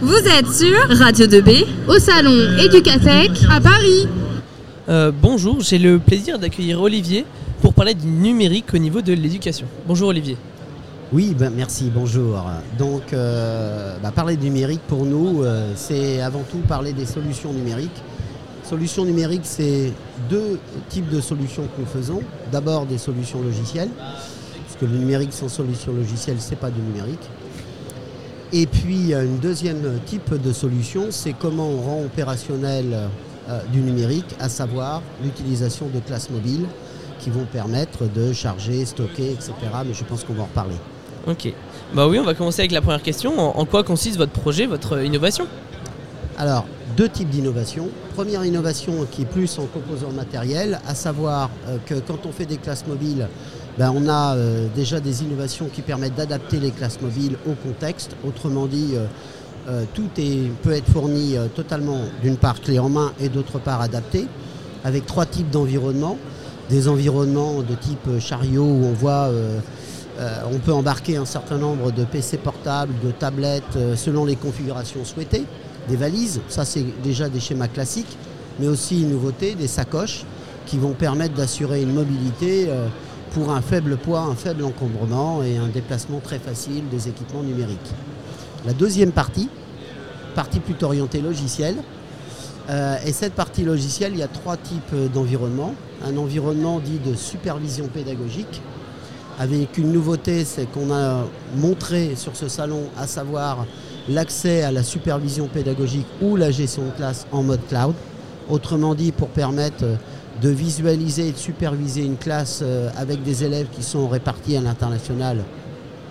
Vous êtes sur Radio 2B au salon Educatec à Paris. Euh, bonjour, j'ai le plaisir d'accueillir Olivier pour parler du numérique au niveau de l'éducation. Bonjour Olivier. Oui, ben, merci, bonjour. Donc, euh, bah, parler de numérique pour nous, euh, c'est avant tout parler des solutions numériques. Solutions numériques, c'est deux types de solutions que nous faisons. D'abord des solutions logicielles, puisque le numérique sans solution logicielle, c'est pas du numérique. Et puis, un deuxième type de solution, c'est comment on rend opérationnel euh, du numérique, à savoir l'utilisation de classes mobiles qui vont permettre de charger, stocker, etc. Mais je pense qu'on va en reparler. Ok. Bah oui, on va commencer avec la première question. En, quoi consiste votre projet, votre innovation? Alors, deux types d'innovation. Première innovation qui est plus en composants matériels, à savoir euh, que quand on fait des classes mobiles, ben, on a euh, déjà des innovations qui permettent d'adapter les classes mobiles au contexte. Autrement dit, euh, tout peut être fourni totalement, d'une part clé en main et d'autre part adapté, avec trois types d'environnements. Des environnements de type chariot où on voit euh, on peut embarquer un certain nombre de PC portables, de tablettes, euh, selon les configurations souhaitées, des valises, ça c'est déjà des schémas classiques, mais aussi une nouveauté, des sacoches qui vont permettre d'assurer une mobilité euh, pour un faible poids, un faible encombrement et un déplacement très facile des équipements numériques. La deuxième partie, partie plutôt orientée logicielle, et cette partie logicielle, il y a trois types d'environnements. Un environnement dit de supervision pédagogique, avec une nouveauté, c'est qu'on a montré sur ce salon, à savoir l'accès à la supervision pédagogique ou la gestion de classe en mode cloud. Autrement dit, pour permettre de visualiser et de superviser une classe euh, avec des élèves qui sont répartis à l'international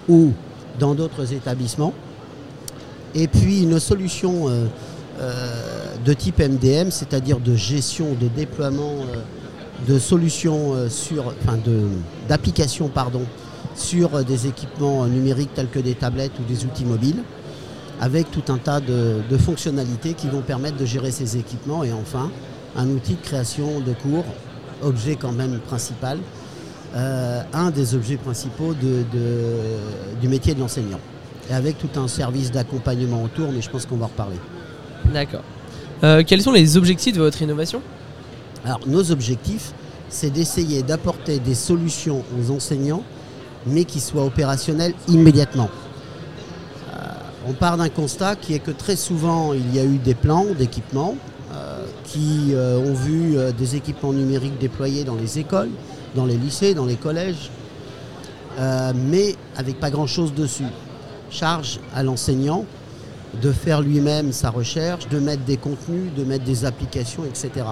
ou dans d'autres établissements. Et puis une solution euh, euh, de type MDM, c'est-à-dire de gestion, de déploiement de solutions sur, enfin d'applications sur des équipements numériques tels que des tablettes ou des outils mobiles, avec tout un tas de, fonctionnalités qui vont permettre de gérer ces équipements et enfin un outil de création de cours, objet quand même principal, un des objets principaux du métier de l'enseignant. Et avec tout un service d'accompagnement autour, mais je pense qu'on va en reparler. D'accord. quels sont les objectifs de votre innovation? Alors nos objectifs, c'est d'essayer d'apporter des solutions aux enseignants, mais qui soient opérationnelles immédiatement. Euh, on part d'un constat qui est que très souvent, il y a eu des plans d'équipements euh, qui euh, ont vu des équipements numériques déployés dans les écoles, dans les lycées, dans les collèges, mais avec pas grand-chose dessus. Charge à l'enseignant de faire lui-même sa recherche, de mettre des contenus, de mettre des applications, etc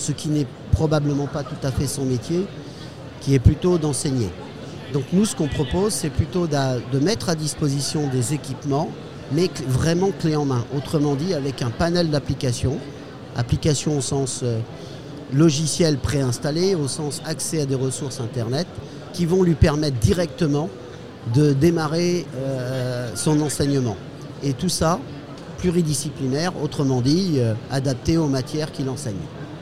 ce qui n'est probablement pas tout à fait son métier, qui est plutôt d'enseigner. Donc nous, ce qu'on propose, c'est plutôt de mettre à disposition des équipements, mais vraiment clé en main. Autrement dit, avec un panel d'applications, applications au sens euh, logiciel préinstallé, au sens accès à des ressources Internet, qui vont lui permettre directement de démarrer euh, son enseignement. Et tout ça, pluridisciplinaire, autrement dit, euh, adapté aux matières qu'il enseigne.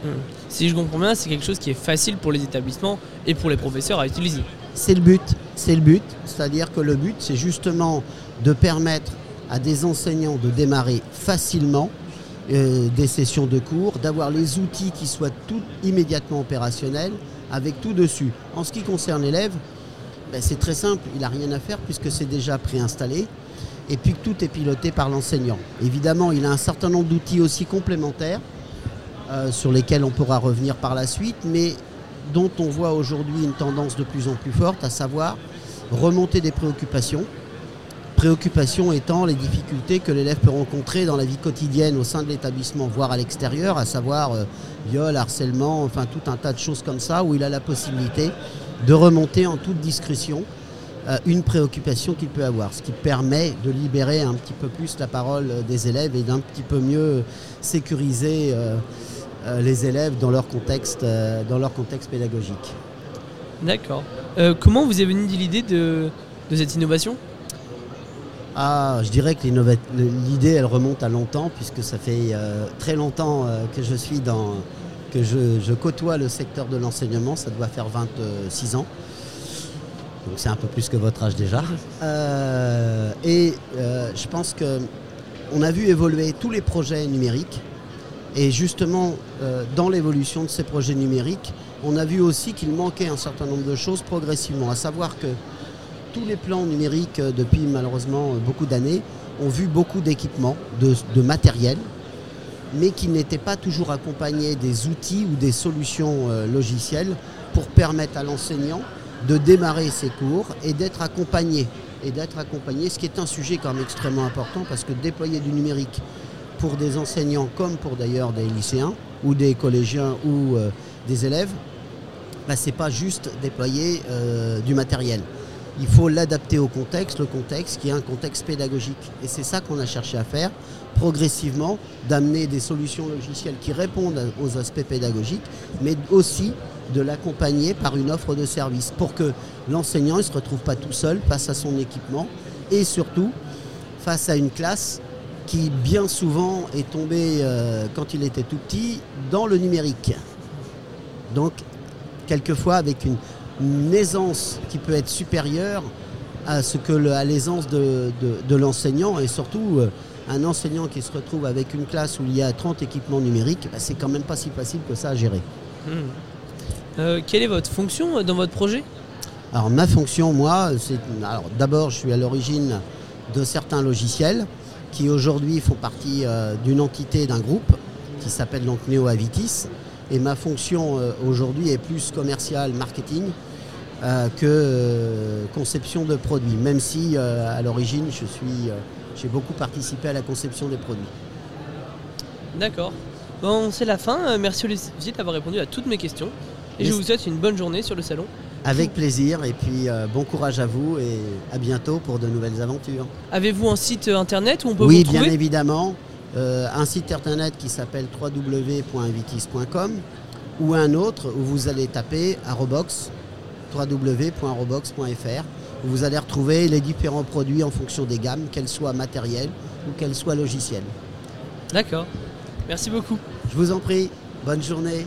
Hmm. Si je comprends bien, c'est quelque chose qui est facile pour les établissements et pour les professeurs à utiliser. C'est le but, c'est le but. C'est-à-dire que le but, c'est justement de permettre à des enseignants de démarrer facilement euh, des sessions de cours, d'avoir les outils qui soient tout immédiatement opérationnels, avec tout dessus. En ce qui concerne l'élève, ben, c'est très simple, il n'a rien à faire puisque c'est déjà préinstallé et puis que tout est piloté par l'enseignant. Évidemment, il a un certain nombre d'outils aussi complémentaires euh, sur lesquels on pourra revenir par la suite, mais dont on voit aujourd'hui une tendance de plus en plus forte, à savoir remonter des préoccupations. Préoccupations étant les difficultés que l'élève peut rencontrer dans la vie quotidienne au sein de l'établissement, voire à l'extérieur, à savoir euh, viol, harcèlement, enfin tout un tas de choses comme ça, où il a la possibilité de remonter en toute discrétion euh, une préoccupation qu'il peut avoir, ce qui permet de libérer un petit peu plus la parole des élèves et d'un petit peu mieux sécuriser euh, les élèves dans leur contexte, euh, pédagogique. D'accord. Euh, comment vous est venue l'idée de, cette innovation? Ah, je dirais que l'idée, elle remonte à longtemps, puisque ça fait très longtemps que je suis dans, que je, côtoie le secteur de l'enseignement. Ça doit faire 26 ans. Donc c'est un peu plus que votre âge déjà. et je pense que on a vu évoluer tous les projets numériques. Et justement, euh, dans l'évolution de ces projets numériques, on a vu aussi qu'il manquait un certain nombre de choses progressivement, à savoir que tous les plans numériques, euh, depuis malheureusement euh, beaucoup d'années, ont vu beaucoup d'équipements, de, matériel, mais qui n'étaient pas toujours accompagnés des outils ou des solutions euh, logicielles pour permettre à l'enseignant de démarrer ses cours et d'être accompagné. Et d'être accompagné, ce qui est un sujet quand même extrêmement important parce que déployer du numérique pour des enseignants comme pour d'ailleurs des lycéens ou des collégiens ou des élèves, bah, c'est pas juste déployer du matériel. Il faut l'adapter au contexte, le contexte qui est un contexte pédagogique. Et c'est ça qu'on a cherché à faire progressivement, d'amener des solutions logicielles qui répondent aux aspects pédagogiques, mais aussi de l'accompagner par une offre de service pour que l'enseignant ne se retrouve pas tout seul face à son équipement et surtout face à une classe qui bien souvent est tombée euh, quand il était tout petit dans le numérique. Donc quelquefois avec une, une aisance qui peut être supérieure à ce que le- à l'aisance de, de- de l'enseignant et surtout euh, un enseignant qui se retrouve avec une classe où il y a 30 équipements numériques, bah, c'est quand même pas si facile que ça à gérer. Hmm. Euh, quelle est votre fonction euh, dans votre projet? Alors ma fonction, moi, c'est alors d'abord je suis à l'origine de certains logiciels qui aujourd'hui font partie euh, d'une entité d'un groupe qui s'appelle donc Neo Avitis. Et ma fonction euh, aujourd'hui est plus commerciale, marketing, que euh, conception de produits. Même si euh, à l'origine je suis, euh, j'ai beaucoup participé à la conception des produits. D'accord. Bon, c'est la fin. Euh, Merci Olivier d'avoir répondu à toutes mes questions. Et je vous souhaite une bonne journée sur le salon. Avec plaisir et puis euh, bon courage à vous et à bientôt pour de nouvelles aventures. Avez-vous un site euh, internet où on peut Oui, vous bien trouver? évidemment. Euh, un site internet qui s'appelle www.invitis.com ou un autre où vous allez taper arrobox, www.arrobox.fr où vous allez retrouver les différents produits en fonction des gammes, qu'elles soient matérielles ou qu'elles soient logicielles. D'accord. Merci beaucoup. Je vous en prie, bonne journée.